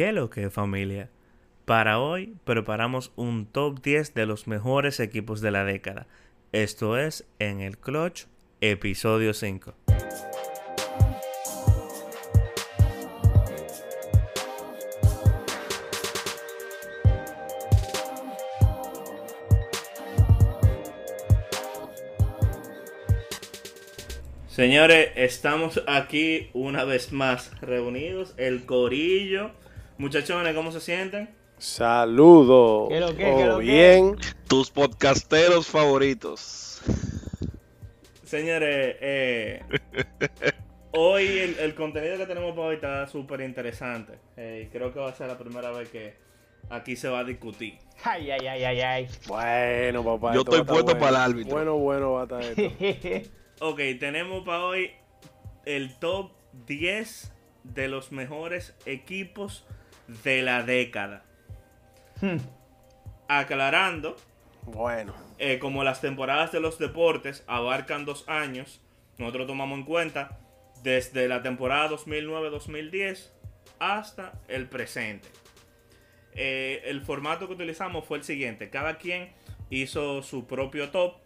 ¿Qué lo que familia? Para hoy preparamos un top 10 de los mejores equipos de la década. Esto es en el Clutch, episodio 5. Señores, estamos aquí una vez más reunidos, el corillo. Muchachones, ¿cómo se sienten? Saludos. ¿Qué lo que, qué Oh, lo que? bien. Tus podcasteros favoritos. Señores, eh, hoy el, el contenido que tenemos para hoy está súper interesante. Eh, creo que va a ser la primera vez que aquí se va a discutir. Ay, ay, ay, ay, ay. Bueno, papá. Yo estoy puesto bueno. para el árbitro. Bueno, bueno va a estar esto. Ok, tenemos para hoy el top 10 de los mejores equipos de la década. Hmm. Aclarando, bueno. eh, como las temporadas de los deportes abarcan dos años, nosotros tomamos en cuenta desde la temporada 2009-2010 hasta el presente. Eh, el formato que utilizamos fue el siguiente. Cada quien hizo su propio top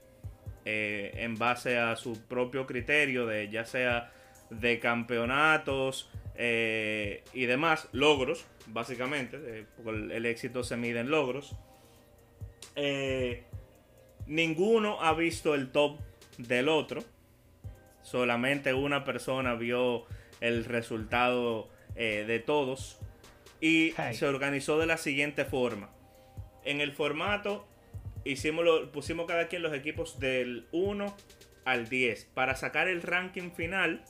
eh, en base a su propio criterio de ya sea de campeonatos eh, y demás, logros, básicamente, eh, porque el, el éxito se mide en logros. Eh, ninguno ha visto el top del otro. Solamente una persona vio el resultado de todos. Y se organizó de la siguiente forma. En el formato hicimos lo- pusimos cada quien los equipos del 1 al 10 para sacar el ranking final.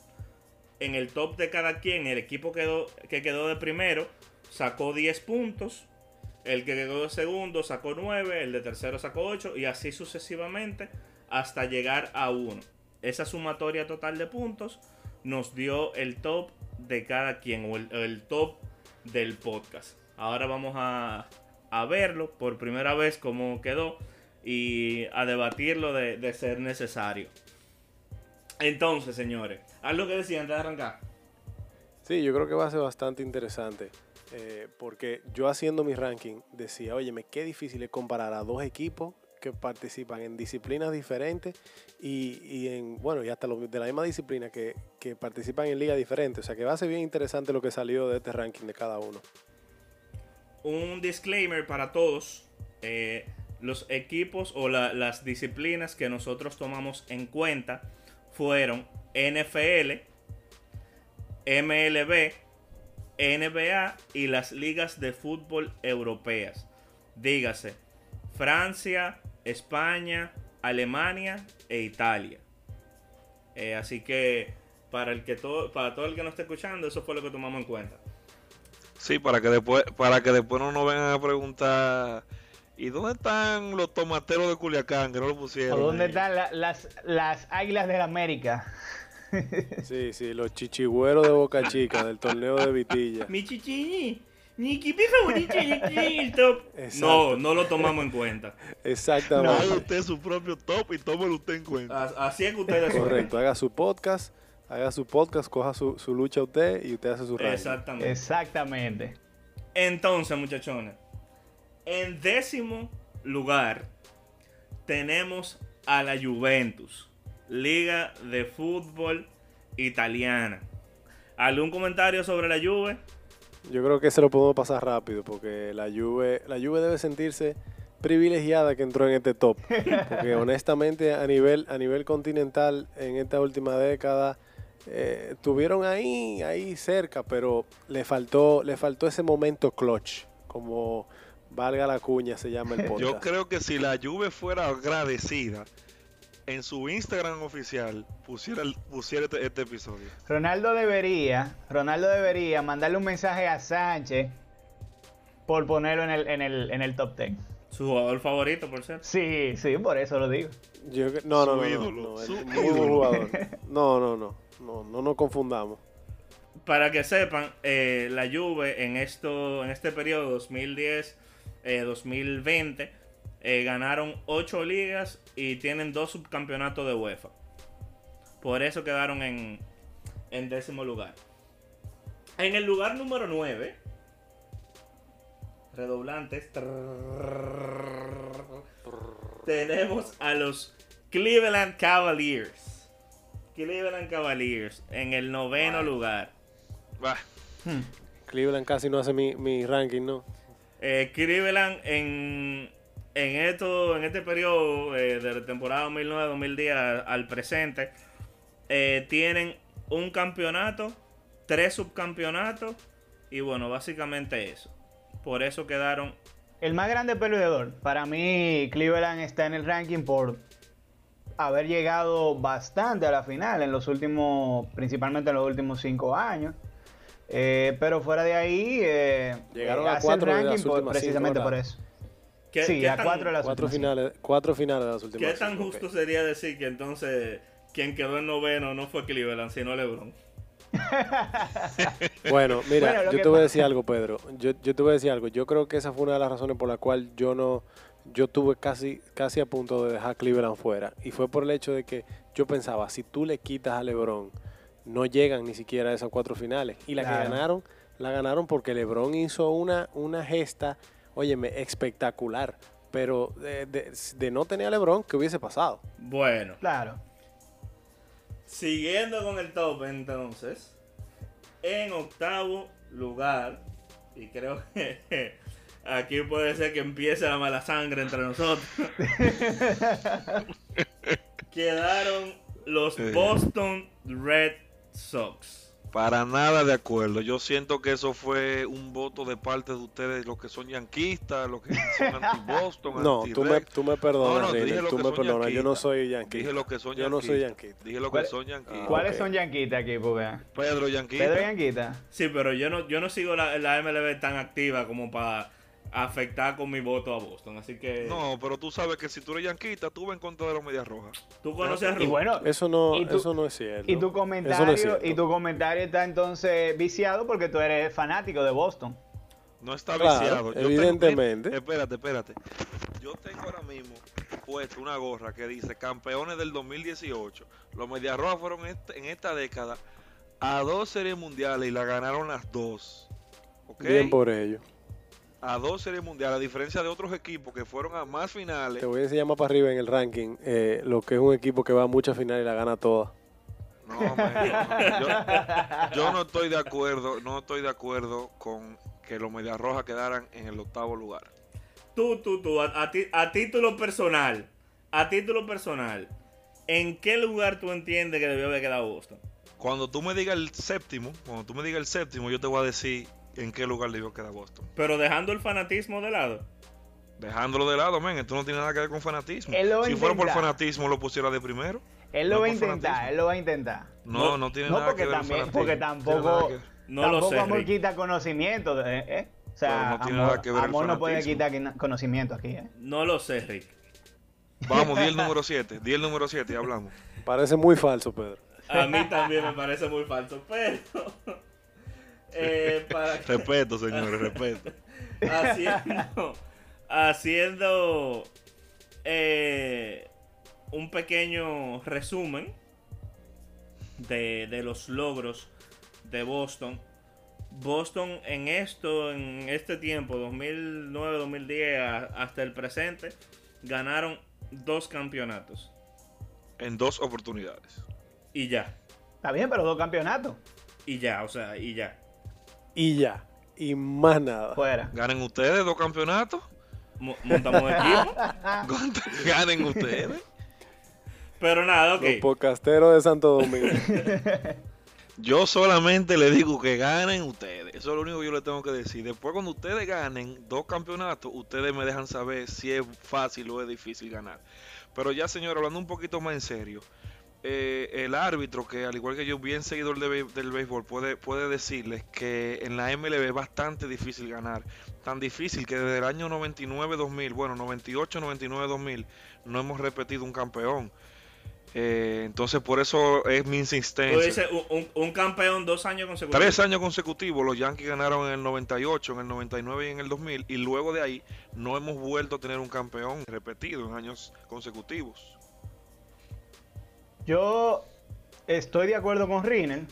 En el top de cada quien, el equipo quedó, que quedó de primero sacó 10 puntos. El que quedó de segundo sacó 9, el de tercero sacó 8 y así sucesivamente hasta llegar a 1. Esa sumatoria total de puntos nos dio el top de cada quien o el, el top del podcast. Ahora vamos a, a verlo por primera vez cómo quedó y a debatirlo de, de ser necesario. Entonces, señores, algo que decía antes de arrancar. Sí, yo creo que va a ser bastante interesante. eh, porque yo haciendo mi ranking decía, óyeme, qué difícil es comparar a dos equipos que participan en disciplinas diferentes y, y en, bueno, y hasta los de la misma disciplina que, que participan en ligas diferentes. O sea que va a ser bien interesante lo que salió de este ranking de cada uno. un disclaimer para todos. eh, los equipos o la- las disciplinas que nosotros tomamos en cuenta fueron NFL, MLB, NBA y las ligas de fútbol europeas. Dígase, Francia, España, Alemania e Italia. Eh, así que para el que todo, para todo el que no esté escuchando, eso fue lo que tomamos en cuenta. Sí, para que después, para que después no nos vengan a preguntar ¿y dónde están los tomateros de Culiacán que no lo pusieron? ¿O dónde ahí?" están la- las, las águilas de la América? Sí, sí, los chichigüeros de Boca Chica del torneo de Vitilla. Mi chichi, mi equipo favorito el top. No, no lo tomamos en cuenta. Exactamente. Haga usted su propio top y tómelo usted en cuenta. A- Así es que ustedes son. Correcto, haga su podcast, haga su podcast, coja su, su lucha usted y usted hace su ranking. Exactamente. Exactamente. Entonces, muchachones, en décimo lugar tenemos a la Juventus, Liga de Fútbol Italiana. ¿Algún comentario sobre la Juve? Yo creo que se lo podemos pasar rápido porque la Juve, la Juve debe sentirse privilegiada que entró en este top. Porque honestamente a nivel, a nivel continental en esta última década eh, estuvieron ahí, ahí cerca, pero le faltó, le faltó ese momento clutch, como valga la cuña se llama el podcast. Yo creo que si la Juve fuera agradecida, en su Instagram oficial pusiera, el- pusiera este, este episodio. Ronaldo debería, Ronaldo debería mandarle un mensaje a Sánchez por ponerlo en el, en el, en el top 10. Su jugador favorito, por cierto. Sí, sí, por eso lo digo. Yo no, no, Su no, no, ídolo, no, es su ídolo. jugador. No, no, no, no, no nos confundamos. Para que sepan, eh, la Juve en esto, en este periodo 2010-2020 eh, ganaron 8 ligas y tienen dos subcampeonatos de UEFA. Por eso quedaron en, en décimo lugar. En el lugar número 9 redoblantes. Tenemos a los Cleveland Cavaliers. Cleveland Cavaliers en el noveno lugar. Cleveland casi no hace mi, mi ranking, ¿no? Eh, Cleveland en, en, esto, en este periodo eh, de la temporada 2009-2010 al, al presente eh, tienen un campeonato, tres subcampeonatos y bueno, básicamente eso. Por eso quedaron El más grande perdedor. Para mí, Cleveland está en el ranking por haber llegado bastante a la final en los últimos, principalmente en los últimos cinco años. Eh, pero fuera de ahí, eh, Llegaron eh, a cuatro el de las ranking por- últimas cinco, precisamente por eso. ¿Qué, sí, qué a tan, cuatro de las Cuatro últimas finales, cuatro finales de las últimas. qué tan justo sería decir que entonces quien quedó en noveno no fue Cleveland, sino LeBron? Bueno, mira, Bueno, yo te voy a decir algo, Pedro. Yo, yo te voy a decir algo. Yo creo que esa fue una de las razones por la cual yo no, yo tuve casi, casi a punto de dejar Cleveland fuera. Y fue por el hecho de que yo pensaba, si tú le quitas a LeBron, no llegan ni siquiera a esas cuatro finales. Y la Claro. que ganaron, la ganaron porque LeBron hizo una, una gesta, óyeme, espectacular. Pero de, de- de no tener a LeBron, ¿qué hubiese pasado? Bueno, Claro. siguiendo con el top entonces, en octavo lugar, y creo que aquí puede ser que empiece la mala sangre entre nosotros, quedaron los. Boston Red Sox. Para nada de acuerdo. Yo siento que eso fue un voto de parte de ustedes, los que son yanquistas, los que son anti-Boston, No, anti tú me, tú me perdonas, No, tú me perdonas. Yo no yanquistas. soy yanquista. Dije lo que son Yo no soy yanquistas. yanquista. Dije lo que ¿Cuál- son yanquistas. Ah, ¿Cuáles son yanquitas aquí, porque? Pedro yanquista. Pedro Yanquita. Sí, pero yo no, yo no sigo la, la MLB tan activa como para afectar con mi voto a Boston. Así que No, pero tú sabes que si tú eres yanquista, tú vas en contra de los medias rojas. tú conoces a Y Ru- bueno, Eso no, ¿Y tu- eso no es cierto. y tu Eso comentario, no es cierto. y tu comentario está entonces viciado porque tú eres fanático de Boston. No está Claro, viciado. Yo tengo- evidentemente. espérate, espérate. Yo tengo ahora mismo puesto una gorra que dice campeones del 2018. Los medias rojas fueron este- en esta década a dos series mundiales y la ganaron las dos. Bien por ello. A dos series mundiales, a diferencia de otros equipos que fueron a más finales. Te voy a enseñar más para arriba en el ranking eh, lo que es un equipo que va a muchas finales y la gana todas. No, man, yo no estoy de acuerdo, no estoy de acuerdo con que los Medias Rojas quedaran en el octavo lugar. Tú, tú, tú, a, a ti- a título personal, a título personal, ¿en qué lugar tú entiendes que debió haber quedado Boston? Cuando tú me digas el séptimo, cuando tú me digas el séptimo, yo te voy a decir en qué lugar debió quedar Boston. Pero dejando el fanatismo de lado. Dejándolo de lado, men, esto no tiene nada que ver con fanatismo. Él lo va a Si fuera por fanatismo, lo pusiera de primero. Él lo No va a intentar, fanatismo. él lo va a intentar. No, No, no, tiene no, nada que ver también- el fanatismo. porque tampoco- que- No Tampoco lo sé. amor Rick. quita conocimiento, eh, eh. O sea, no tiene amor, nada que ver el amor no puede quitar conocimiento aquí, eh. No lo sé, Rick. Vamos, di el número 7, di el número 7 y hablamos. Parece muy falso, Pedro. A mí también me parece muy falso, pero... para que- Respeto, señores, respeto. haciendo, haciendo eh, un pequeño resumen de, de los logros de Boston. Boston en esto, en este tiempo, 2009-2010 a- hasta el presente, ganaron dos campeonatos. En dos oportunidades. Y ya, Está bien, pero dos campeonatos. y ya, o sea, y ya. Y ya. Y más nada. Fuera. Ganen ustedes dos campeonatos. Mo- Montamos equipo. Ganen ustedes. Pero nada, ok. Los podcasteros de Santo Domingo. Yo solamente le digo que ganen ustedes. Eso es lo único que yo le tengo que decir. Después, cuando ustedes ganen dos campeonatos, ustedes me dejan saber si es fácil o es difícil ganar. Pero ya, señor, hablando un poquito más en serio, eh, el árbitro, que al igual que yo, bien seguidor de del béisbol, puede, puede decirles que en la MLB es bastante difícil ganar. Tan difícil que desde el año 99-2000, bueno, 98-99-2000, no hemos repetido un campeón. Eh, entonces, por eso es mi insistencia. Tú dices un, un- un campeón dos años consecutivos. Tres años consecutivos los Yankees ganaron en el 98, en el 99 y en el 2000 y luego de ahí no hemos vuelto a tener un campeón repetido en años consecutivos. Yo estoy de acuerdo con Riner.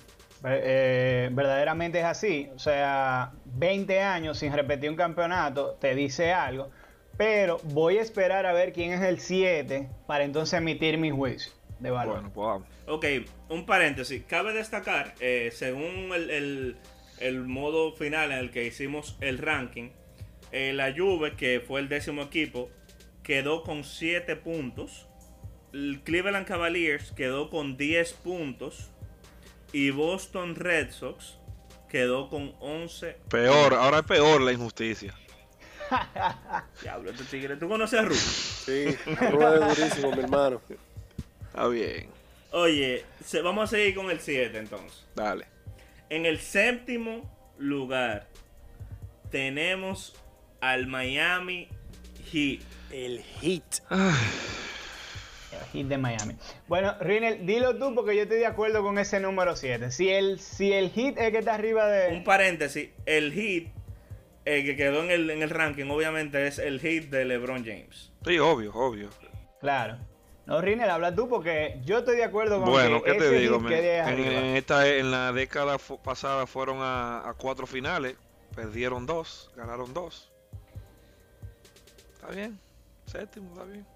Eh, verdaderamente es así. O sea, 20 años sin repetir un campeonato te dice algo. Pero voy a esperar a ver quién es el 7 para entonces emitir mi juicio de valor. Bueno, pues vamos. Ok, un paréntesis. Cabe destacar, eh, según el, el- el modo final en el que hicimos el ranking, eh, la Juve, que fue el décimo equipo, quedó con 7 puntos. El Cleveland Cavaliers quedó con 10 puntos. Y Boston Red Sox quedó con 11. Peor, ahora es peor la injusticia. Diablo, este tigre. ¿Tú conoces a Ru? Sí, rueda durísimo, mi hermano. Está bien, Oye, se- vamos a seguir con el 7 entonces. dale. En el séptimo lugar tenemos al Miami Heat. El hit. El Heat de Miami. Bueno, Rinel, dilo tú porque yo estoy de acuerdo con ese número 7. Si el, si el Heat es que está arriba Un de... paréntesis, el Heat, el que quedó en el, en el ranking, obviamente es el Heat de LeBron James. Sí, obvio, obvio. Claro. No, Rinel, habla tú porque yo estoy de acuerdo con Bueno, que ¿qué te ese digo? Men? quede En, esta, en la década pasada fueron a, a cuatro finales, perdieron dos, ganaron dos. Está bien, séptimo, está bien.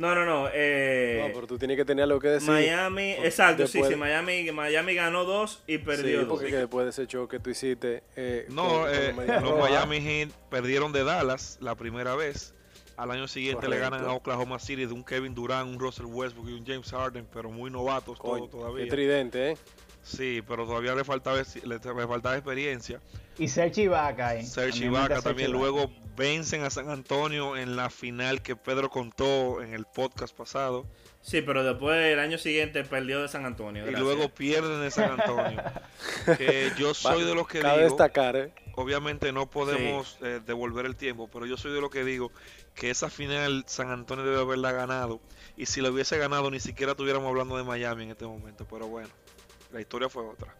No, no, no. eh, No, pero tú tienes que tener algo que decir. Miami, Porque exacto, sí, después- sí, Miami, Miami ganó dos y perdió Sí, dos. porque que después de ese show que tú hiciste. eh, No, con- con eh, los Medias los Miami Heat perdieron de Dallas la primera vez. Al año siguiente le Correcto. ganan a Oklahoma City de un Kevin Durant, un Russell Westbrook y un James Harden, pero muy novatos coño, todos todavía. Qué tridente, ¿eh? Sí, pero todavía le faltaba, le, le faltaba experiencia. Y Serge Ibaka ahí. Serge También mete a Ibaka Serge también. Luego vencen a San Antonio en la final que Pedro contó en el podcast pasado. Sí, pero después el año siguiente perdió de San Antonio. Y luego pierden en San Antonio. que yo soy de los que Cabe digo, destacar, ¿eh? obviamente no podemos eh, devolver el tiempo, pero yo soy de los que digo que esa final San Antonio debe haberla ganado. Y si lo hubiese ganado, ni siquiera estuviéramos hablando de Miami en este momento. Pero bueno, la historia fue otra.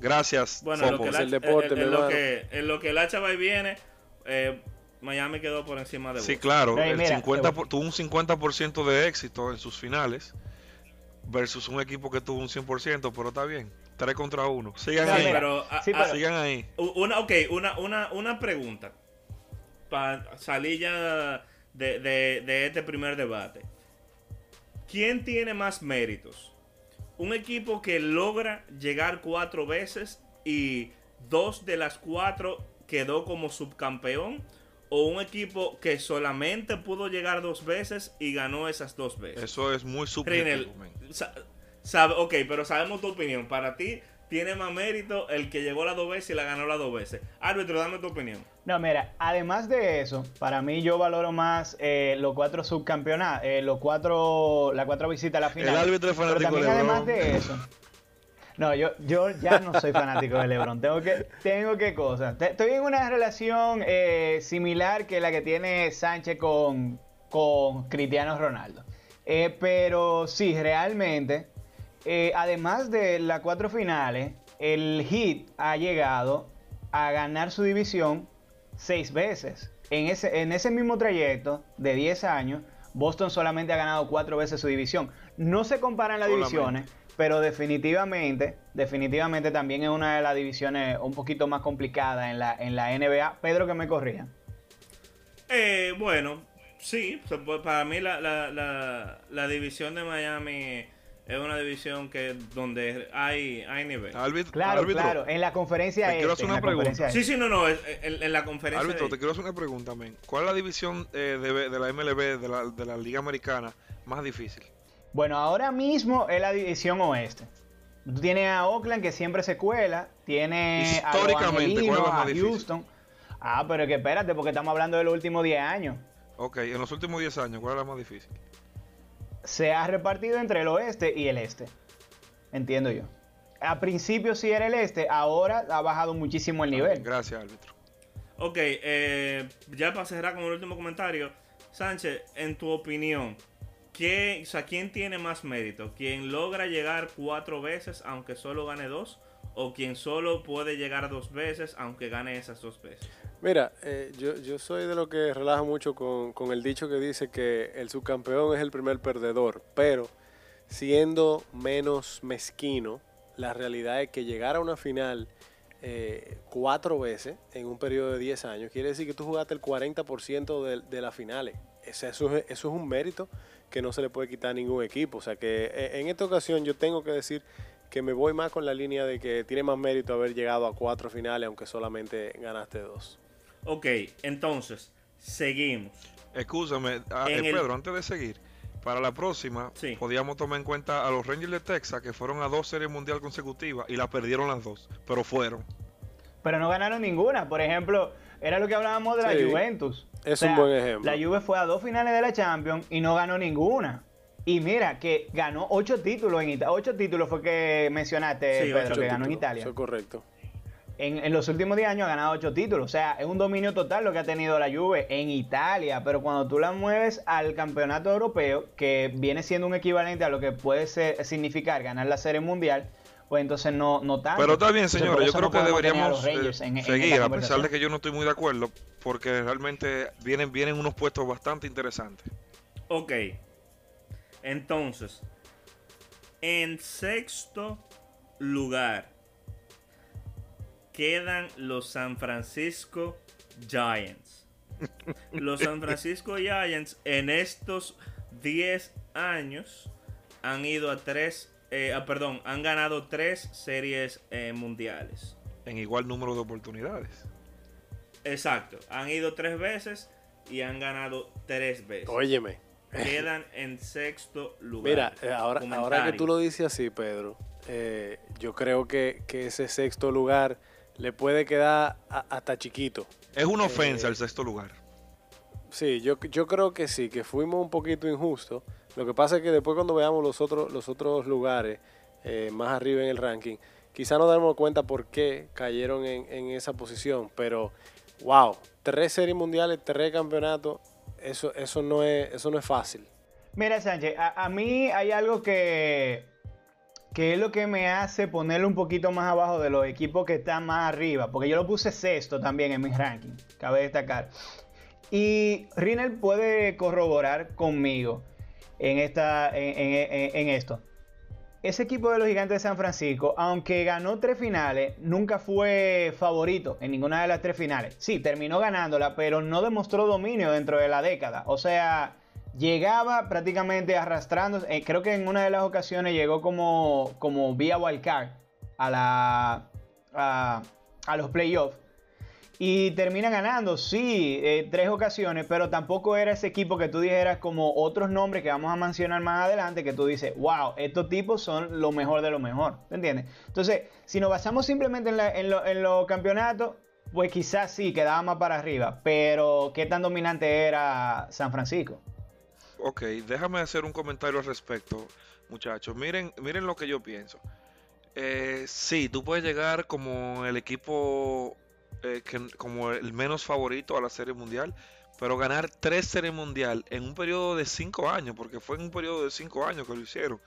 Gracias. Bueno, en lo, Popo. que es la, el deporte, en- en lo que, en lo que el hacha va y viene, eh, Miami quedó por encima de Sí, Boston. claro, No, y el mira, 50 te por- tuvo un 50% de éxito en sus finales versus un equipo que tuvo un 100%, pero está bien. 3 contra 1. Sigan Sí, ahí. pero, sí, pero- Sigan ahí. Una, ok, una, una, una pregunta. Para salir ya de, de- de este primer debate. ¿Quién tiene más méritos? ¿Un equipo que logra llegar cuatro veces y dos de las cuatro quedó como subcampeón? ¿O un equipo que solamente pudo llegar dos veces y ganó esas dos veces? Eso es muy subjetivo. sabe, ok, pero sabemos tu opinión. Para ti, tiene más mérito el que llegó las dos veces y la ganó las dos veces. Árbitro, dame tu opinión. No, mira, además de eso, para mí yo valoro más eh, los cuatro subcampeonatos, eh, los cuatro, la cuatro visitas a la final. El árbitro es Pero fanático también de además de eso. No, yo, yo ya no soy fanático de LeBron. Tengo que, tengo que cosas. Estoy en una relación eh, similar que la que tiene Sánchez con, con Cristiano Ronaldo. Eh, pero sí, realmente, eh, además de las cuatro finales, el Heat ha llegado a ganar su división seis veces. En ese, en ese mismo trayecto de 10 años, Boston solamente ha ganado cuatro veces su división. No se comparan las Solamente. divisiones, pero definitivamente, definitivamente también es una de las divisiones un poquito más complicadas en la, en la NBA. Pedro, que me corría. Eh, bueno, sí, se puede- para mí la, la, la, la división de Miami es una división que donde hay, hay nivel. Árbitro, Claro, árbitro, claro, en la conferencia Te quiero hacer una pregunta. Sí, sí, no, no, es- en, en la conferencia. árbitro, de- te quiero hacer una pregunta, men. ¿Cuál es la división eh, de, de la MLB, de la, de la Liga Americana, más difícil? Bueno, ahora mismo es la división oeste. Tú tienes a Oakland que siempre se cuela, tiene a ¿cuál más a? Houston. Ah, pero que espérate, porque estamos hablando de los últimos 10 años. Ok, en los últimos 10 años, ¿cuál es la más difícil? Se ha repartido entre el oeste y el este. Entiendo yo. A principio sí era el este, ahora ha bajado muchísimo el nivel. Gracias, árbitro. Ok, eh, ya para cerrar con el último comentario. Sánchez, en tu opinión, ¿quién, o sea, ¿quién tiene más mérito? ¿Quién logra llegar cuatro veces aunque solo gane dos? ¿O quien solo puede llegar dos veces aunque gane esas dos veces? Mira, eh, yo, yo soy de lo que relaja mucho con, con el dicho que dice que el subcampeón es el primer perdedor, pero siendo menos mezquino, la realidad es que llegar a una final eh, cuatro veces en un periodo de 10 años quiere decir que tú jugaste el 40% de, de las finales. Eso, eso, es, eso es un mérito que no se le puede quitar a ningún equipo. O sea que eh, en esta ocasión yo tengo que decir que me voy más con la línea de que tiene más mérito haber llegado a cuatro finales aunque solamente ganaste dos. Ok, entonces, seguimos. Escúchame, a- En eh, el- Pedro, antes de seguir, para la próxima, Sí. podíamos tomar en cuenta a los Rangers de Texas que fueron a dos series mundial consecutivas y la perdieron las dos, pero fueron. Pero no ganaron ninguna. Por ejemplo, era lo que hablábamos de la Sí, Juventus. es un buen ejemplo. La Juve fue a dos finales de la Champions y no ganó ninguna. Y mira, que ganó ocho títulos en Italia. Ocho títulos fue que mencionaste, Sí, Pedro, que ganó en Italia. Eso es correcto. En, en los últimos 10 años ha ganado 8 títulos. O sea, es un dominio total lo que ha tenido la Juve en Italia. Pero cuando tú la mueves al campeonato europeo, que viene siendo un equivalente a lo que puede ser- significar ganar la Serie Mundial, pues entonces no, no tanto. Pero está bien, señores, yo creo no que deberíamos eh, en- seguir, a pesar de que yo no estoy muy de acuerdo, porque realmente vienen, vienen unos puestos bastante interesantes. Ok. Entonces, en sexto lugar quedan los San Francisco Giants. Los San Francisco Giants en estos 10 años han ido a tres, eh, ah, perdón, han ganado tres series eh, mundiales. En igual número de oportunidades. Exacto, han ido tres veces y han ganado tres veces. Óyeme. Quedan en sexto lugar. Mira, eh, ahora, ahora que tú lo dices así, Pedro, eh, yo creo que, que ese sexto lugar le puede quedar a- hasta chiquito. Es una Eh, ofensa el sexto lugar. Sí, yo, yo creo que sí, que fuimos un poquito injustos. Lo que pasa es que después cuando veamos los otros, los otros lugares eh, más arriba en el ranking, quizá nos damos cuenta por qué cayeron en, en esa posición. Pero, wow, tres series mundiales, tres campeonatos, eso, eso, no, es, eso no es fácil. Mira, Sánchez, a, mí hay algo que, que es lo que me hace ponerlo un poquito más abajo de los equipos que están más arriba, porque yo lo puse sexto también en mis rankings, cabe destacar. Y Rinel puede corroborar conmigo en, esta, en- en esto. Ese equipo de los Gigantes de San Francisco, aunque ganó tres finales, nunca fue favorito en ninguna de las tres finales. Sí, terminó ganándola, pero no demostró dominio dentro de la década. O sea, llegaba prácticamente arrastrando. eh, creo que en una de las ocasiones llegó como, como vía wildcard a, a, a los playoffs. Y termina ganando, sí, eh, tres ocasiones, pero tampoco era ese equipo que tú dijeras como otros nombres que vamos a mencionar más adelante, que tú dices, wow, estos tipos son lo mejor de lo mejor, ¿te entiendes? Entonces, si nos basamos simplemente en, los campeonatos, pues quizás sí, quedaba más para arriba, pero ¿qué tan dominante era San Francisco? Ok, déjame hacer un comentario al respecto, muchachos. Miren, miren lo que yo pienso. Eh, sí, tú puedes llegar como el equipo, eh, que, como el menos favorito a la Serie Mundial, pero ganar tres Series Mundial en un periodo de cinco años, porque fue en un periodo de cinco años que lo hicieron.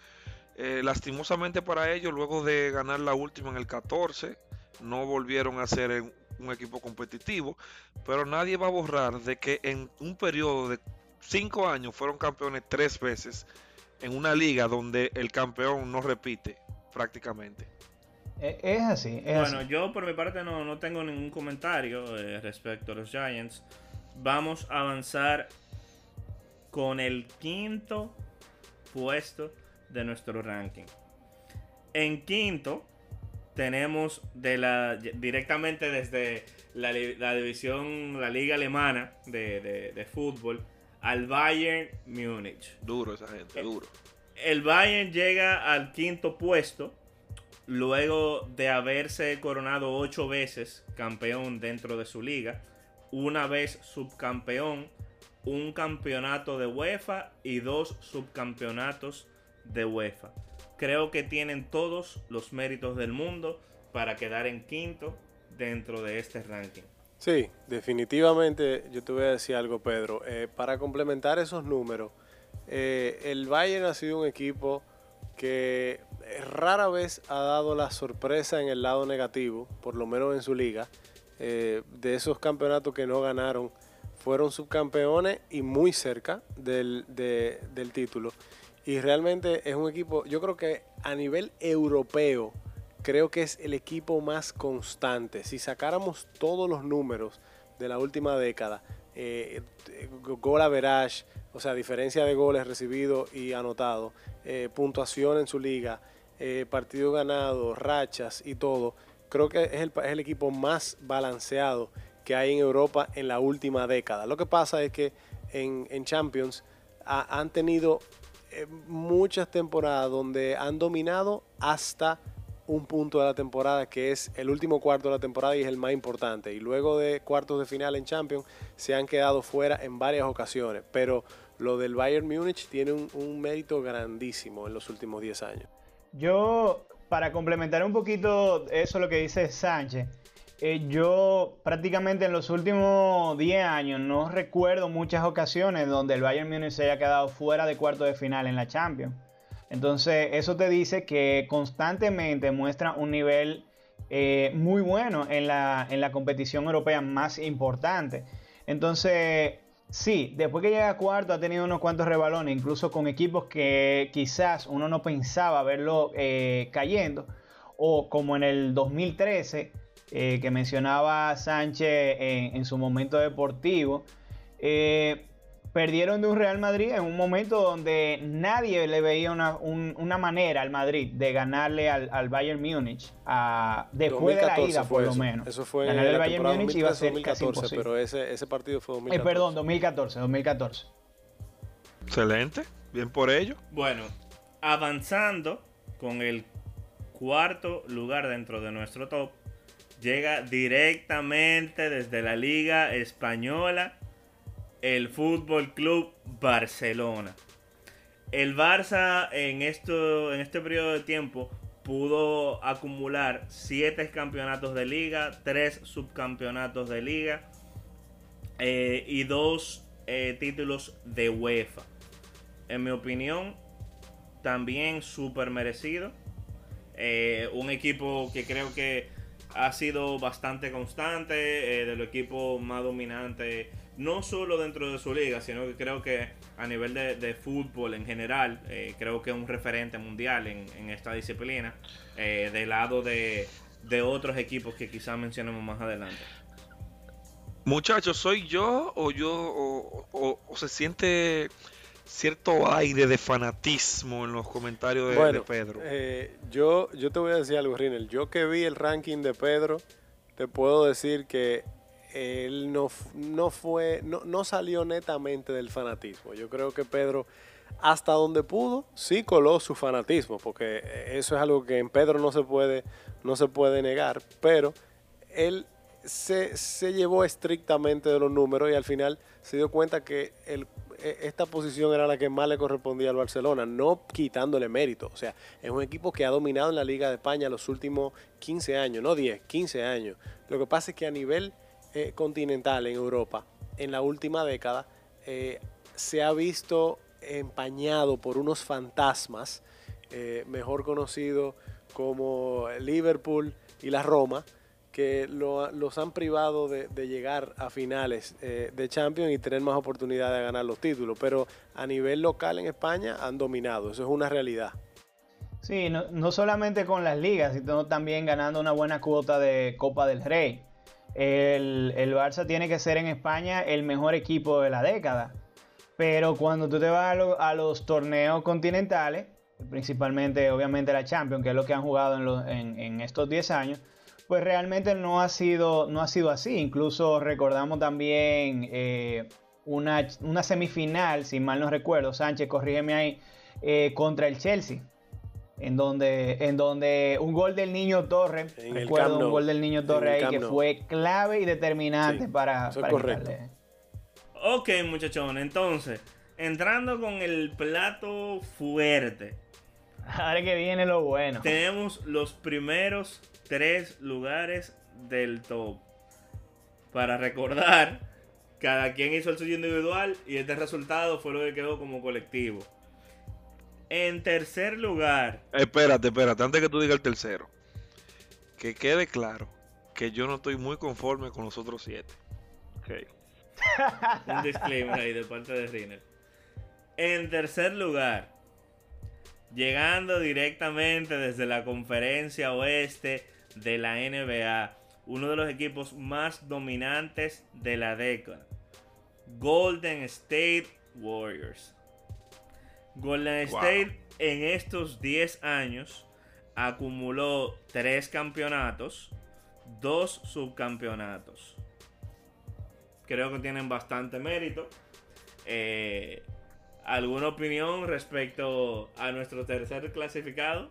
Eh, lastimosamente para ellos, luego de ganar la última en el 14, no volvieron a ser un un equipo competitivo, pero nadie va a borrar de que en un periodo de cinco años fueron campeones tres veces en una liga donde el campeón no repite prácticamente. Eh, Es así, es Bueno, así. yo por mi parte no, no tengo ningún comentario eh, respecto a los Giants. Vamos a avanzar con el quinto puesto de nuestro ranking. En quinto tenemos de la directamente desde la, la división, la liga alemana de, de- de fútbol al Bayern Múnich. Duro esa gente, Eh, duro. El Bayern llega al quinto puesto luego de haberse coronado ocho veces campeón dentro de su liga, una vez subcampeón, un campeonato de UEFA y dos subcampeonatos de UEFA. Creo que tienen todos los méritos del mundo para quedar en quinto dentro de este ranking. Sí, definitivamente yo te voy a decir algo, Pedro. Eh, para complementar esos números, eh, el Bayern ha sido un equipo que rara vez ha dado la sorpresa en el lado negativo, por lo menos en su liga. Eh, de esos campeonatos que no ganaron, fueron subcampeones y muy cerca del, de- del título. Y realmente es un equipo, yo creo que a nivel europeo, creo que es el equipo más constante. Si sacáramos todos los números de la última década, eh, gol average, o sea, diferencia de goles recibidos y anotados, eh, puntuación en su liga, eh, partido ganado, rachas y todo, creo que es el, equipo más balanceado que hay en Europa en la última década. Lo que pasa es que en, Champions ha- han tenido eh, muchas temporadas donde han dominado hasta un punto de la temporada que es el último cuarto de la temporada y es el más importante. Y luego de cuartos de final en Champions se han quedado fuera en varias ocasiones. Pero lo del Bayern Múnich tiene un, mérito grandísimo en los últimos 10 años. Yo, para complementar un poquito eso lo que dice Sánchez, eh, yo prácticamente en los últimos 10 años no recuerdo muchas ocasiones donde el Bayern Múnich se haya quedado fuera de cuarto de final en la Champions. Entonces, eso te dice que constantemente muestra un nivel eh, muy bueno en la, en la competición europea más importante. Entonces, sí, después que llega a cuarto ha tenido unos cuantos rebalones, incluso con equipos que quizás uno no pensaba verlo eh, cayendo, o como en el 2013, eh, que mencionaba Sánchez en, su momento deportivo. eh, perdieron de un Real Madrid en un momento donde nadie le veía una, un- una manera al Madrid de ganarle al, al Bayern Múnich a- después de la 2014 ida, fue por lo eso. menos. Eso fue al la Bayern Múnich iba a ser casi 2014, imposible. pero ese, ese partido fue Eh, 2014. perdón, 2014, 2014. Excelente, bien por ello. Bueno, avanzando con el cuarto lugar dentro de nuestro top, llega directamente desde la Liga Española el Fútbol Club Barcelona. El Barça en, esto, en este periodo de tiempo pudo acumular 7 campeonatos de liga, 3 subcampeonatos de liga eh, y 2 títulos de UEFA. En mi opinión, también súper merecido. Eh, un equipo que creo que ha sido bastante constante, eh, de los equipos más dominantes, no solo dentro de su liga, sino que creo que a nivel de, de fútbol en general, eh, creo que es un referente mundial en, en esta disciplina, eh, del lado de, de otros equipos que quizás mencionemos más adelante. Muchachos, ¿soy yo o yo o, o- o se siente cierto aire de fanatismo en los comentarios de, Pedro? eh, yo, yo te voy a decir algo, Rinel. Yo que vi el ranking de Pedro, te puedo decir que él no, no fue, no, no salió netamente del fanatismo. Yo creo que Pedro, hasta donde pudo, sí coló su fanatismo, porque eso es algo que en Pedro no se puede, no se puede negar, pero él se, se llevó estrictamente de los números y al final se dio cuenta que el, e- esta posición era la que más le correspondía al Barcelona, no quitándole mérito. O sea, es un equipo que ha dominado en la Liga de España los últimos 15 años, no 10, 15 años. Lo que pasa es que a nivel eh, continental en Europa, en la última década, eh, se ha visto empañado por unos fantasmas, eh, mejor conocidos como Liverpool y la Roma, que lo- los han privado de, llegar a finales de Champions y tener más oportunidad de ganar los títulos. Pero a nivel local en España han dominado, eso es una realidad. Sí, no, no solamente con las ligas, sino también ganando una buena cuota de Copa del Rey. El, el Barça tiene que ser en España el mejor equipo de la década. Pero cuando tú te vas a, lo- a los torneos continentales, principalmente obviamente la Champions, que es lo que han jugado en- en estos 10 años, pues realmente no ha sido, no ha sido así. Incluso recordamos también eh, una, una semifinal, si mal no recuerdo, Sánchez, corrígeme ahí, eh, contra el Chelsea en donde, en donde un gol del niño Torres, En recuerdo un gol del niño el ahí que fue clave y determinante Sí, para, eso es para correcto. quitarle. Ok, muchachones, entonces, entrando con el plato fuerte, Ahora que viene lo bueno. tenemos los primeros tres lugares del top. Para recordar, cada quien hizo el suyo individual y este resultado fue lo que quedó como colectivo. En tercer lugar, Espérate, espérate, antes que tú digas el tercero. Que quede claro que yo no estoy muy conforme con los otros siete. Ok. un disclaimer ahí de parte de Riner. En tercer lugar, llegando directamente desde la conferencia oeste de la NBA, uno de los equipos más dominantes de la década. Golden State Warriors. Golden Wow. State en estos 10 años acumuló 3 campeonatos, 2 subcampeonatos. Creo que tienen bastante mérito. Eh, ¿Alguna opinión respecto a nuestro tercer clasificado?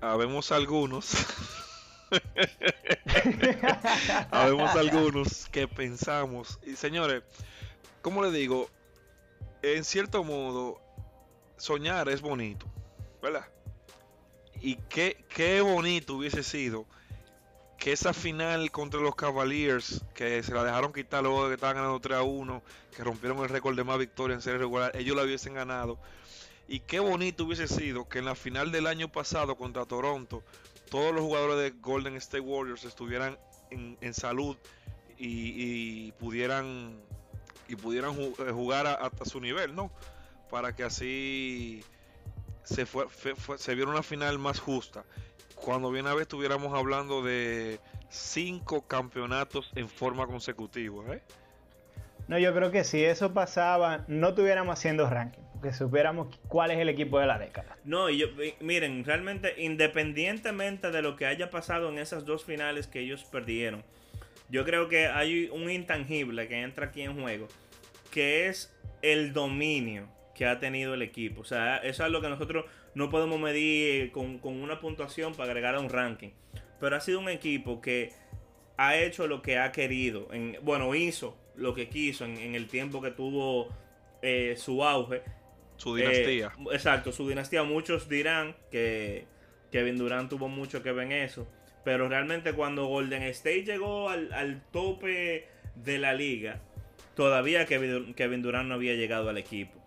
Habemos algunos. Habemos algunos que pensamos. Y señores, ¿cómo le digo? En cierto modo, soñar es bonito, ¿verdad? Y qué, qué bonito hubiese sido que esa final contra los Cavaliers, que se la dejaron quitar luego de que estaban ganando 3 a 1, que rompieron el récord de más victorias en serie regular, ellos la hubiesen ganado. Y qué bonito hubiese sido que en la final del año pasado contra Toronto, todos los jugadores de Golden State Warriors estuvieran en, en salud y, pudieran y pudieran eh, jugar hasta su nivel, ¿no? Para que así se fue, fue- fue- se viera una final más justa. Cuando bien a ver estuviéramos hablando de cinco campeonatos en forma consecutiva, ¿eh? No, yo creo que si eso pasaba, no tuviéramos haciendo ranking, porque supiéramos cuál es el equipo de la década. No, y yo, miren, realmente independientemente de lo que haya pasado en esas dos finales que ellos perdieron, yo creo que hay un intangible que entra aquí en juego, que es el dominio que ha tenido el equipo. O sea, eso es lo que nosotros no podemos medir con, con una puntuación para agregar a un ranking. Pero ha sido un equipo que ha hecho lo que ha querido. En, bueno, hizo lo que quiso en, en el tiempo que tuvo eh, su auge. Su dinastía. Eh, exacto, su dinastía. Muchos dirán que Kevin Durant tuvo mucho que ver en eso. Pero realmente cuando Golden State llegó al, al tope de la liga, todavía Kevin, Kevin Durant no había llegado al equipo.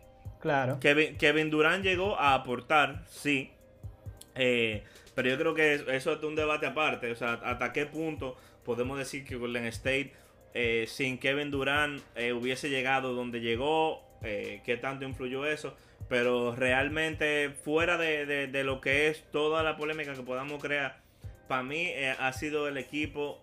Claro. Kevin, Kevin Durant llegó a aportar, sí. Eh, pero yo creo que eso es un debate aparte. O sea, hasta qué punto podemos decir que Golden State eh, sin Kevin Durant eh, hubiese llegado donde llegó, qué tanto influyó eso. Pero realmente, fuera de, de- lo que es toda la polémica que podamos crear, para mí ha sido el equipo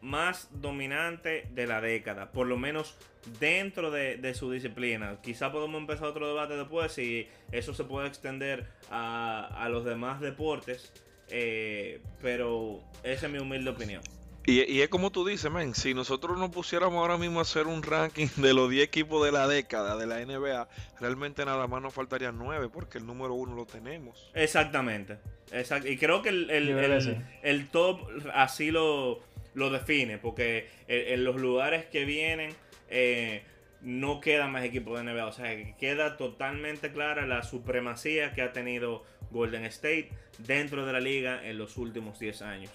más dominante de la década, por lo menos dentro de, de su disciplina. Quizá podemos empezar otro debate después si eso se puede extender a, a los demás deportes, eh, pero esa es mi humilde opinión. Y, y es como tú dices, men, si nosotros nos pusiéramos ahora mismo a hacer un ranking de los 10 equipos de la década de la NBA, realmente nada más nos faltarían 9 porque el número uno lo tenemos. Exactamente. Exact- Y creo que el, el- el- top así lo, lo define, porque en, en los lugares que vienen eh, no quedan más equipos de NBA. O sea, que queda totalmente clara la supremacía que ha tenido Golden State dentro de la liga en los últimos 10 años.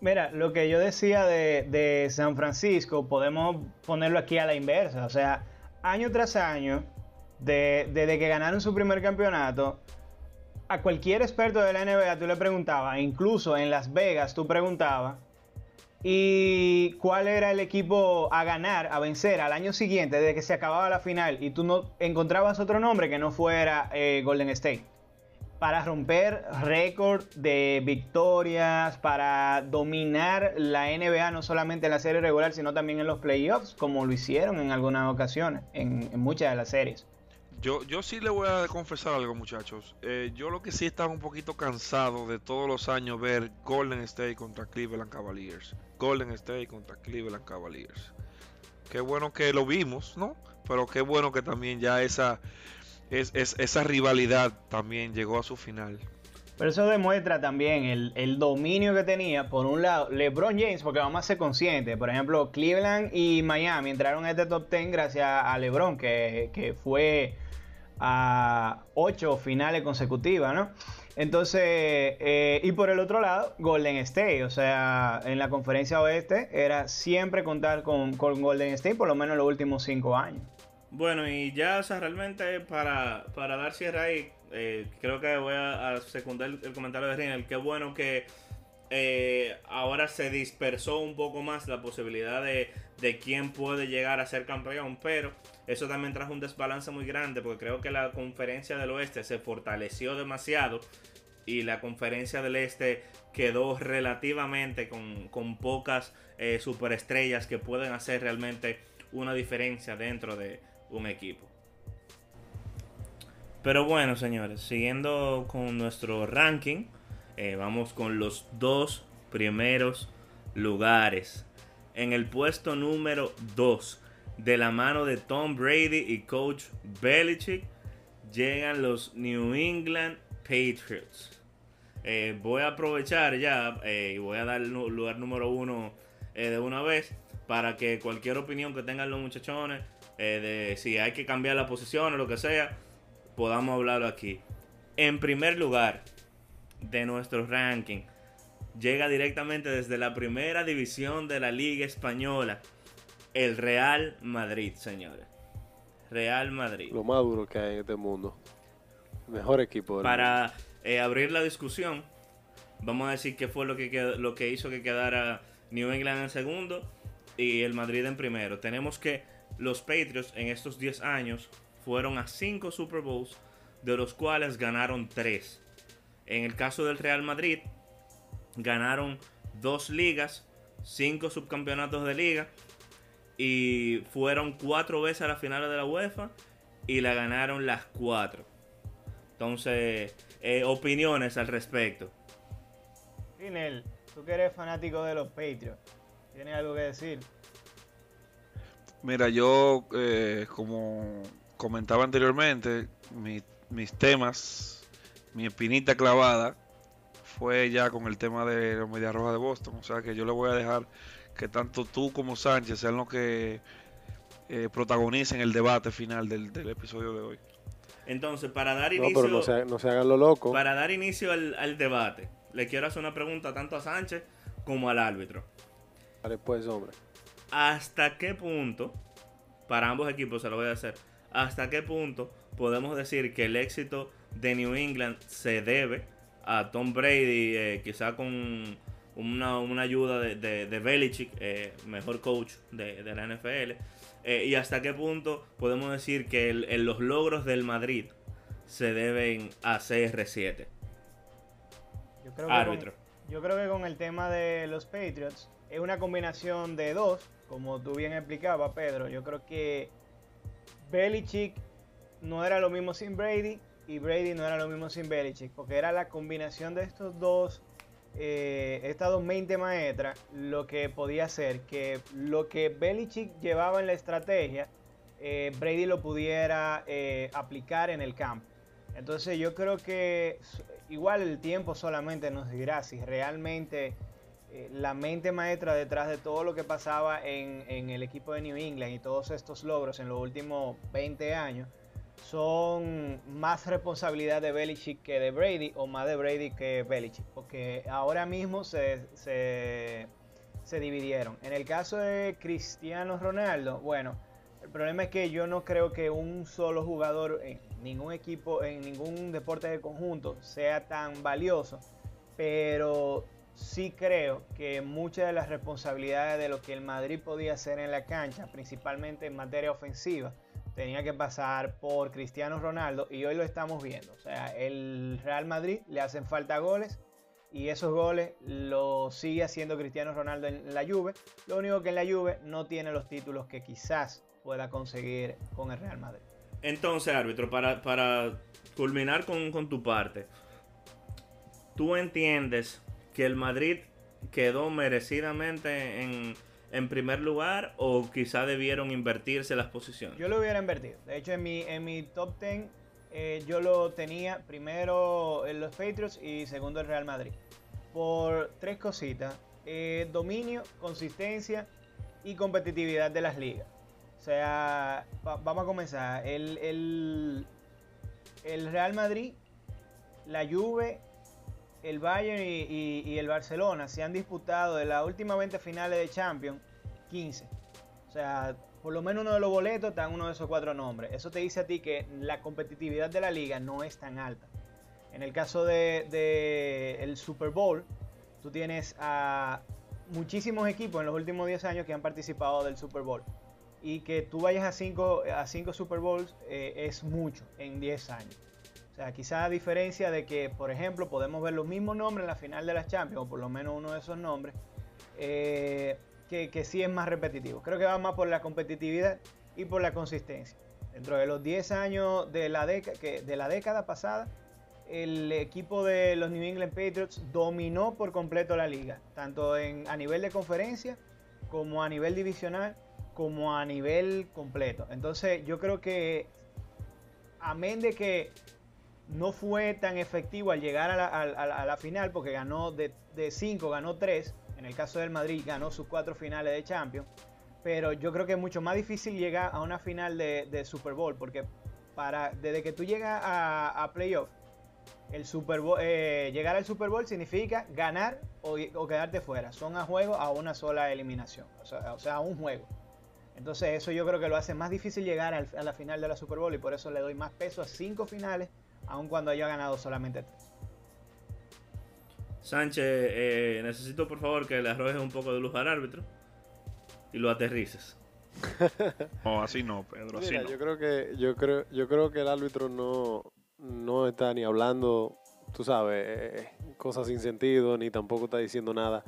Mira, lo que yo decía de, San Francisco, podemos ponerlo aquí a la inversa. O sea, año tras año, de- desde que ganaron su primer campeonato, a cualquier experto de la NBA tú le preguntabas, incluso en Las Vegas tú preguntabas, y cuál era el equipo a ganar, a vencer al año siguiente, desde que se acababa la final, y tú no encontrabas otro nombre que no fuera eh, Golden State para romper récord de victorias, para dominar la NBA no solamente en la serie regular, sino también en los playoffs, como lo hicieron en algunas ocasiones, en, muchas de las series. Yo, yo sí le voy a confesar algo, muchachos. Eh, yo lo que sí estaba un poquito cansado de todos los años ver Golden State contra Cleveland Cavaliers. Golden State contra Cleveland Cavaliers. Qué bueno que lo vimos, ¿no? Pero qué bueno que también ya esa, es, es- esa rivalidad también llegó a su final. Pero eso demuestra también el, el dominio que tenía, por un lado, LeBron James, porque vamos a ser conscientes. Por ejemplo, Cleveland y Miami entraron a este top 10 gracias a LeBron, que, que fue a ocho finales consecutivas, ¿no? Entonces, eh, y por el otro lado, Golden State, o sea, en la conferencia oeste era siempre contar con, con Golden State, por lo menos los últimos cinco años. Bueno, y ya, o sea, realmente para, para dar cierre ahí, eh, creo que voy a, secundar el, el comentario de Rinel. Qué bueno que eh, ahora se dispersó un poco más la posibilidad de, de quién puede llegar a ser campeón, pero eso también trajo un desbalance muy grande porque creo que la conferencia del oeste se fortaleció demasiado y la conferencia del este quedó relativamente con, pocas eh, superestrellas que pueden hacer realmente una diferencia dentro de un equipo. Pero bueno, señores, siguiendo con nuestro ranking, eh, vamos con los dos primeros lugares. En el puesto número 2, de la mano de Tom Brady y coach Belichick, llegan los New England Patriots. Eh, voy a aprovechar ya eh, y voy a dar el lugar número uno de una vez para que cualquier opinión que tengan los muchachones, de si hay que cambiar la posición o lo que sea, podamos hablarlo aquí. En primer lugar de nuestro ranking, llega directamente desde la primera división de la Liga Española, el Real Madrid, señores. Real Madrid. Lo más duro que hay en este mundo. Mejor equipo. Para eh, abrir la discusión, vamos a decir qué fue lo que, lo que hizo que quedara New England en segundo y el Madrid en primero. Tenemos que los Patriots en estos 10 años fueron a 5 Super Bowls, de los cuales ganaron 3. En el caso del Real Madrid, ganaron 2 ligas, 5 subcampeonatos de liga y fueron 4 veces a la final de la UEFA y la ganaron las 4. Entonces, eh, opiniones al respecto. Rinel, tú que eres fanático de los Patriots, ¿tienes algo que decir? Mira, yo eh, como comentaba anteriormente, mis temas, mi espinita clavada fue ya con el tema de los Media Roja de Boston. O sea que yo le voy a dejar que tanto tú como Sánchez sean los que eh, protagonicen el debate final del, episodio de hoy. Entonces, para dar inicio. No, pero no se, hagan lo loco. Para dar inicio al, debate, le quiero hacer una pregunta tanto a Sánchez como al árbitro. Vale, pues, hombre. ¿Hasta qué punto, para ambos equipos se lo voy a hacer, hasta qué punto podemos decir que el éxito de New England se debe a Tom Brady, eh, quizá con una, ayuda de, de, Belichick, eh, mejor coach de, la NFL, eh, y hasta qué punto podemos decir que los logros del Madrid se deben a CR7. Yo creo, Árbitro. yo creo que con el tema de los Patriots es una combinación de dos, como tú bien explicabas, Pedro. Yo creo que Belichick no era lo mismo sin Brady y Brady no era lo mismo sin Belichick, porque era la combinación de estos dos, eh, estas dos mente maestras, lo que podía hacer que lo que Belichick llevaba en la estrategia, eh, Brady lo pudiera eh, aplicar en el campo. Entonces yo creo que igual el tiempo solamente nos dirá si realmente eh, la mente maestra detrás de todo lo que pasaba en, el equipo de New England y todos estos logros en los últimos 20 años son más responsabilidad de Belichick que de Brady o más de Brady que Belichick, porque ahora mismo se, se, se dividieron. En el caso de Cristiano Ronaldo, bueno, el problema es que yo no creo que un solo jugador en ningún equipo, en ningún deporte de conjunto sea tan valioso, pero sí creo que muchas de las responsabilidades de lo que el Madrid podía hacer en la cancha, principalmente en materia ofensiva, tenía que pasar por Cristiano Ronaldo y hoy lo estamos viendo. O sea, el Real Madrid le hacen falta goles y esos goles lo sigue haciendo Cristiano Ronaldo en la Juve. Lo único que en la Juve no tiene los títulos que quizás pueda conseguir con el Real Madrid. Entonces, árbitro, para, para culminar con, con tu parte, ¿tú entiendes que el Madrid quedó merecidamente en, primer lugar o quizá debieron invertirse las posiciones? Yo lo hubiera invertido. De hecho, en mi, en mi top 10 eh, yo lo tenía primero en los Patriots y segundo el Real Madrid. Por tres cositas. Eh, dominio, consistencia y competitividad de las ligas. O sea, vamos a comenzar. El, el, el Real Madrid, la Juve el Bayern y, el Barcelona se han disputado de las últimas 20 finales de Champions, 15. O sea, por lo menos uno de los boletos está en uno de esos cuatro nombres. Eso te dice a ti que la competitividad de la liga no es tan alta. En el caso del de, el Super Bowl, tú tienes a muchísimos equipos en los últimos 10 años que han participado del Super Bowl. Y que tú vayas a 5 a cinco Super Bowls eh, es mucho en 10 años. O sea, quizá a diferencia de que, por ejemplo, podemos ver los mismos nombres en la final de las Champions, o por lo menos uno de esos nombres, eh, que, sí es más repetitivo. Creo que va más por la competitividad y por la consistencia. Dentro de los 10 años de la, que, de la década pasada, el equipo de los New England Patriots dominó por completo la liga, tanto en, a nivel de conferencia como a nivel divisional, como a nivel completo. Entonces yo creo que, amén de que no fue tan efectivo al llegar a la, final, porque ganó de 5, ganó 3, en el caso del Madrid ganó sus 4 finales de Champions, pero yo creo que es mucho más difícil llegar a una final de, Super Bowl, porque para, desde que tú llegas a, a playoff, el Super eh, llegar al Super Bowl significa ganar o, quedarte fuera. Son a juego a una sola eliminación, o sea, a un juego. Entonces eso yo creo que lo hace más difícil llegar a la final de la Super Bowl y por eso le doy más peso a cinco finales, aun cuando haya ganado solamente tres. Sánchez, eh, necesito por favor que le arrojes un poco de luz al árbitro y lo aterrices. no, así no, Pedro, así no. Yo creo que yo creo yo creo que el árbitro no no está ni hablando, tú sabes, eh, cosas sin sentido ni tampoco está diciendo nada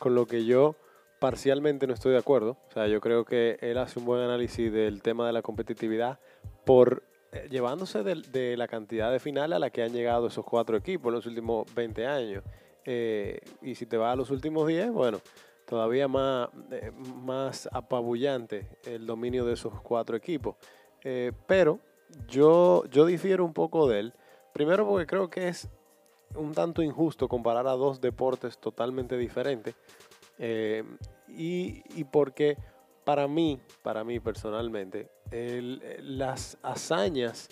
con lo que yo parcialmente no estoy de acuerdo. O sea, yo creo que él hace un buen análisis del tema de la competitividad por eh, llevándose de, la cantidad de finales a la que han llegado esos cuatro equipos en los últimos 20 años. Eh, y si te vas a los últimos 10, bueno, todavía más, eh, más apabullante el dominio de esos cuatro equipos. Eh, pero yo, yo difiero un poco de él. Primero porque creo que es un tanto injusto comparar a dos deportes totalmente diferentes. y, y, porque para mí, para mí personalmente, las hazañas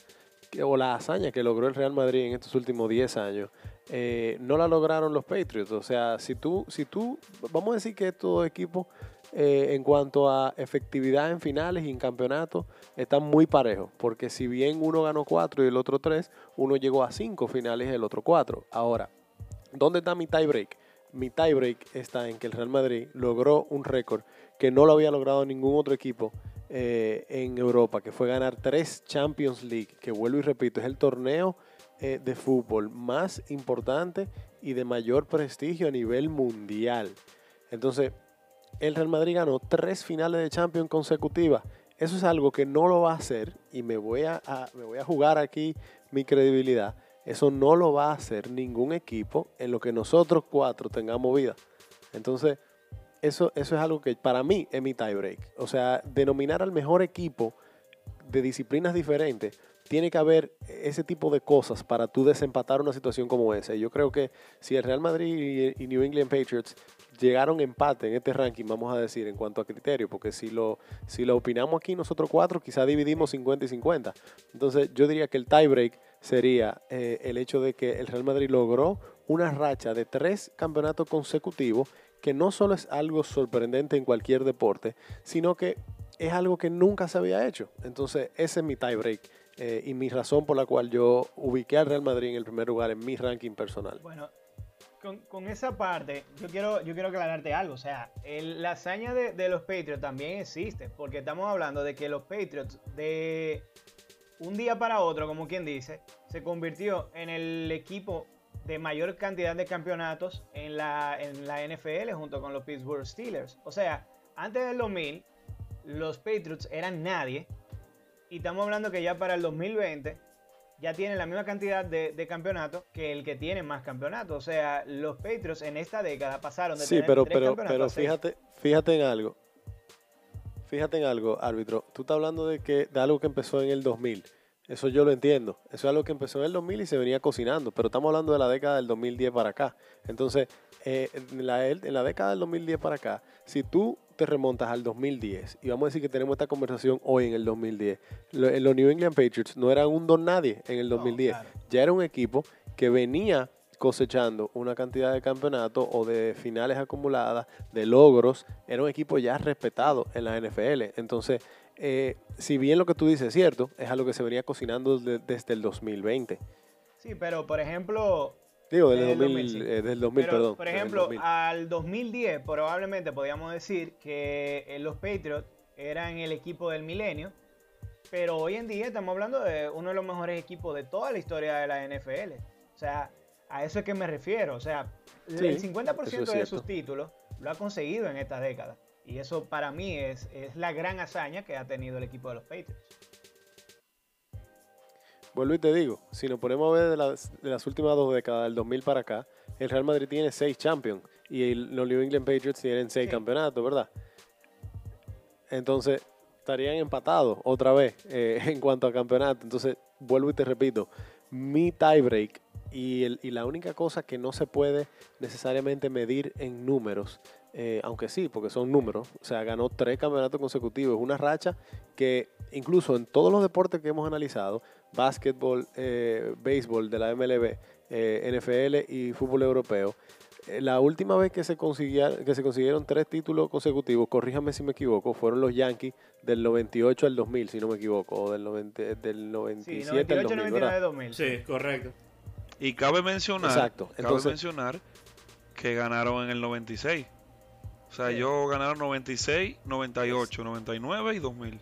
o la hazaña que logró el Real Madrid en estos últimos 10 años eh, no la lograron los Patriots. O sea, si tú, si tú, vamos a decir que estos equipos eh, en cuanto a efectividad en finales y en campeonatos están muy parejos, porque si bien uno ganó cuatro y el otro tres, uno llegó a cinco finales y el otro cuatro. Ahora, ¿dónde está mi tiebreak? Mi tiebreak está en que el Real Madrid logró un récord que no lo había logrado ningún otro equipo eh, en Europa, que fue ganar tres Champions League, que vuelvo y repito, es el torneo eh, de fútbol más importante y de mayor prestigio a nivel mundial. Entonces, el Real Madrid ganó tres finales de Champions consecutivas. Eso es algo que no lo va a hacer y me voy a, me voy a jugar aquí mi credibilidad. Eso no lo va a hacer ningún equipo en lo que nosotros cuatro tengamos vida. Entonces, eso, eso es algo que para mí es mi tiebreak. O sea, denominar al mejor equipo de disciplinas diferentes tiene que haber ese tipo de cosas para tú desempatar una situación como esa. Y yo creo que si el Real Madrid y, New England Patriots llegaron empate en este ranking, vamos a decir, en cuanto a criterio, porque si lo, si lo opinamos aquí nosotros cuatro, quizá dividimos 50 y 50. Entonces yo diría que el tiebreak sería eh, el hecho de que el Real Madrid logró una racha de tres campeonatos consecutivos, que no solo es algo sorprendente en cualquier deporte, sino que es algo que nunca se había hecho. Entonces ese es mi tiebreak eh, y mi razón por la cual yo ubiqué al Real Madrid en el primer lugar en mi ranking personal. Bueno, con, con esa parte, yo quiero, yo quiero aclararte algo. O sea, la hazaña de, los Patriots también existe, porque estamos hablando de que los Patriots de un día para otro, como quien dice, se convirtió en el equipo de mayor cantidad de campeonatos en la, en la NFL junto con los Pittsburgh Steelers. O sea, antes del 2000, los Patriots eran nadie y estamos hablando que ya para el 2020 ya tienen la misma cantidad de, campeonatos que el que tiene más campeonatos. O sea, los Patriots en esta década pasaron de sí, pero, pero, pero fíjate, fíjate en algo. Fíjate en algo, árbitro. Tú estás hablando de que de algo que empezó en el 2000. Eso yo lo entiendo. Eso es algo que empezó en el 2000 y se venía cocinando. Pero estamos hablando de la década del 2010 para acá. Entonces, eh, en, la, en la década del 2010 para acá, si tú te remontas al 2010 y vamos a decir que tenemos esta conversación hoy en el 2010, los New England Patriots no eran un don nadie en el 2010, ya era un equipo que venía cosechando una cantidad de campeonatos o de finales acumuladas, de logros, era un equipo ya respetado en la NFL. Entonces, eh, si bien lo que tú dices es cierto, es algo que se venía cocinando desde el 2020. Sí, pero por ejemplo, Digo, del Del 2000, 2000, sí. eh, del 2000, Pero, perdón. por ejemplo, 2000. al 2010 probablemente podríamos decir que eh, los Patriots eran el equipo del milenio, pero hoy en día estamos hablando de uno de los mejores equipos de toda la historia de la NFL. O sea, a eso es que me refiero. O sea, Sí, el 50% eso es de sus títulos lo ha conseguido en esta década. Y eso para mí es, es la gran hazaña que ha tenido el equipo de los Patriots. Vuelvo y te digo, si nos ponemos a ver de las, de las últimas dos décadas, del 2000 para acá, el Real Madrid tiene seis champions y el- los New England Patriots tienen seis Sí. campeonatos, ¿verdad? Entonces, estarían empatados otra vez eh, en cuanto a campeonato. Entonces, vuelvo y te repito, mi tiebreak y, el- y la única cosa que no se puede necesariamente medir en números, eh, aunque sí, porque son números, o sea, ganó tres campeonatos consecutivos, es una racha que incluso en todos los deportes que hemos analizado, básquetbol, eh, béisbol de la MLB, eh, NFL y fútbol europeo, eh, la última vez que se, consiguieron, que se consiguieron tres títulos consecutivos, corríjame si me equivoco, fueron los Yankees del 98 al 2000, si no me equivoco, o del, 90 del Sí, 97 al 98, 2000, 99, ¿verdad? 2000. Sí, correcto. Y cabe mencionar, Exacto, cabe entonces- mencionar que ganaron en el 96. O sea, Sí. ellos ganaron 96, 98, 99 y 2000.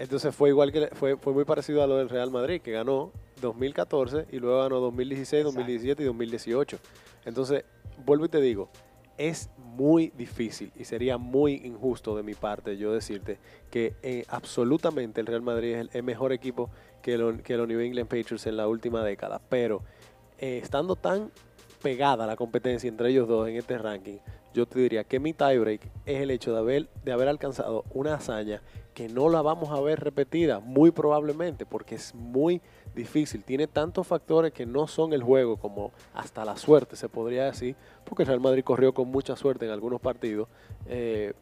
Entonces fue igual que fue, fue muy parecido a lo del Real Madrid, que ganó 2014 y luego ganó 2016, Exacto. 2017 y 2018. Entonces, vuelvo y te digo, es muy difícil y sería muy injusto de mi parte yo decirte que eh, absolutamente el Real Madrid es el, el mejor equipo que, lo- que los New England Patriots en la última década. Pero eh, estando tan pegada la competencia entre ellos dos en este ranking, yo te diría que mi tiebreak es el hecho de haber, de haber alcanzado una hazaña que no la vamos a ver repetida, muy probablemente, porque es muy difícil. Tiene tantos factores que no son el juego, como hasta la suerte, se podría decir, porque el Real Madrid corrió con mucha suerte en algunos partidos eh,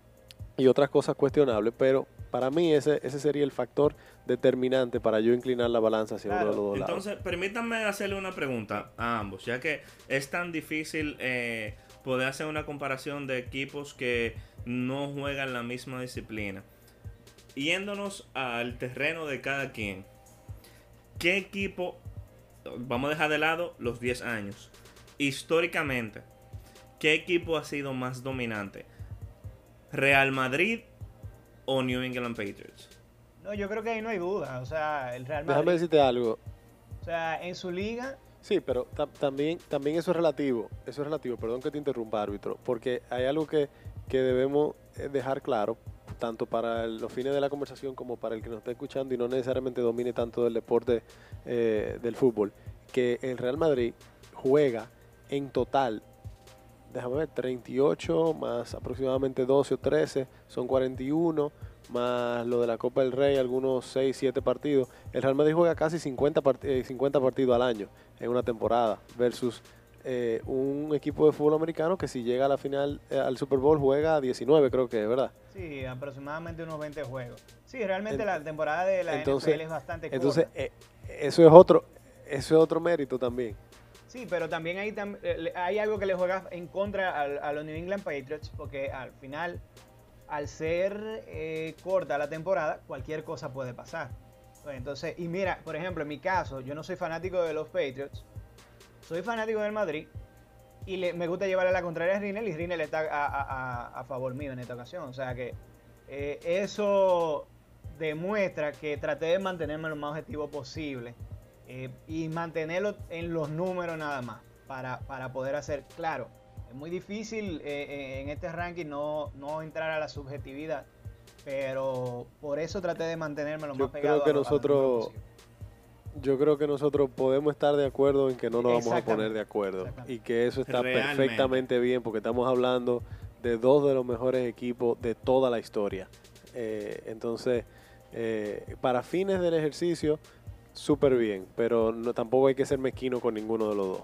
y otras cosas cuestionables, pero para mí ese, ese sería el factor determinante para yo inclinar la balanza hacia uno de los Claro, dos lados. Entonces, permítanme hacerle una pregunta a ambos, ya que es tan difícil eh, poder hacer una comparación de equipos que no juegan la misma disciplina. Yéndonos al terreno de cada quien, ¿qué equipo, vamos a dejar de lado los 10 años, históricamente, qué equipo ha sido más dominante? ¿Real Madrid o New England Patriots? No, yo creo que ahí no hay duda. O sea, el Real Déjame Madrid, decirte algo, o sea, en su liga, Sí, pero ta- también, también eso es relativo, eso es relativo, perdón que te interrumpa árbitro, porque hay algo que, que debemos eh, dejar claro, tanto para los fines de la conversación como para el que nos está escuchando y no necesariamente domine tanto del deporte eh, del fútbol, que el Real Madrid juega en total, déjame ver, 38 más aproximadamente 12 o 13, son 41, más lo de la Copa del Rey, algunos 6, 7 partidos. El Real Madrid juega casi 50, part- eh, 50 partidos al año en una temporada versus eh, un equipo de fútbol americano que si llega a la final, eh, al Super Bowl, juega 19 creo que, ¿verdad? sí, aproximadamente unos 20 juegos. Sí, realmente En- la temporada de la entonces- NFL es bastante Entonces, corta. eh, eso es otro eso es otro mérito también. Sí, pero también hay, tam- hay algo que le juega en contra al- a, los New England Patriots, porque al final, al ser corta la temporada, cualquier cosa puede pasar. Pues Entonces, y mira, por ejemplo, en mi caso, yo no soy fanático de los Patriots, soy fanático del Madrid, y le- me gusta llevarle la contraria a Rinel, y Rinel está a, a- a- a favor mío en esta ocasión. O sea que eh, eso demuestra que traté de mantenerme lo más objetivo posible eh, y mantenerlo en los números nada más para, para poder hacer claro. Es muy difícil eh, en este ranking no, no entrar a la subjetividad, pero por eso traté de mantenerme lo Yo más pegado creo que a lo- a Yo creo que nosotros podemos estar de acuerdo en que no nos vamos a poner de acuerdo y que eso está Realmente. perfectamente bien porque estamos hablando de dos de los mejores equipos de toda la historia. Eh, entonces, eh, para fines del ejercicio, súper bien, pero no, tampoco hay que ser mezquino con ninguno de los dos.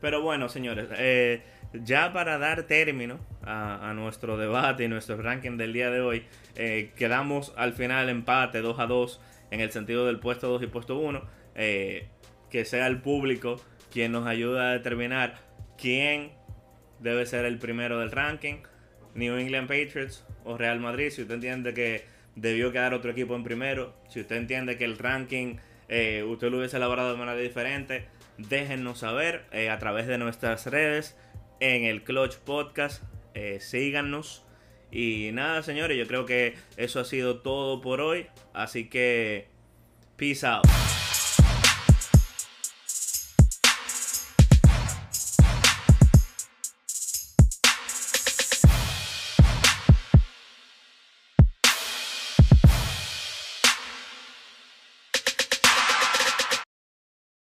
Pero bueno, señores, eh, ya para dar término a, a nuestro debate y nuestro ranking del día de hoy, eh, quedamos al final empate 2 a 2 en el sentido del puesto 2 y puesto 1. Eh, que sea el público quien nos ayuda a determinar quién debe ser el primero del ranking, New England Patriots o Real Madrid. Si usted entiende que debió quedar otro equipo en primero, si usted entiende que el ranking eh, usted lo hubiese elaborado de manera diferente, déjennos saber eh, a través de nuestras redes en el Clutch Podcast. Síganos. Y nada, señores, yo creo que eso ha sido todo por hoy. Así que, peace out.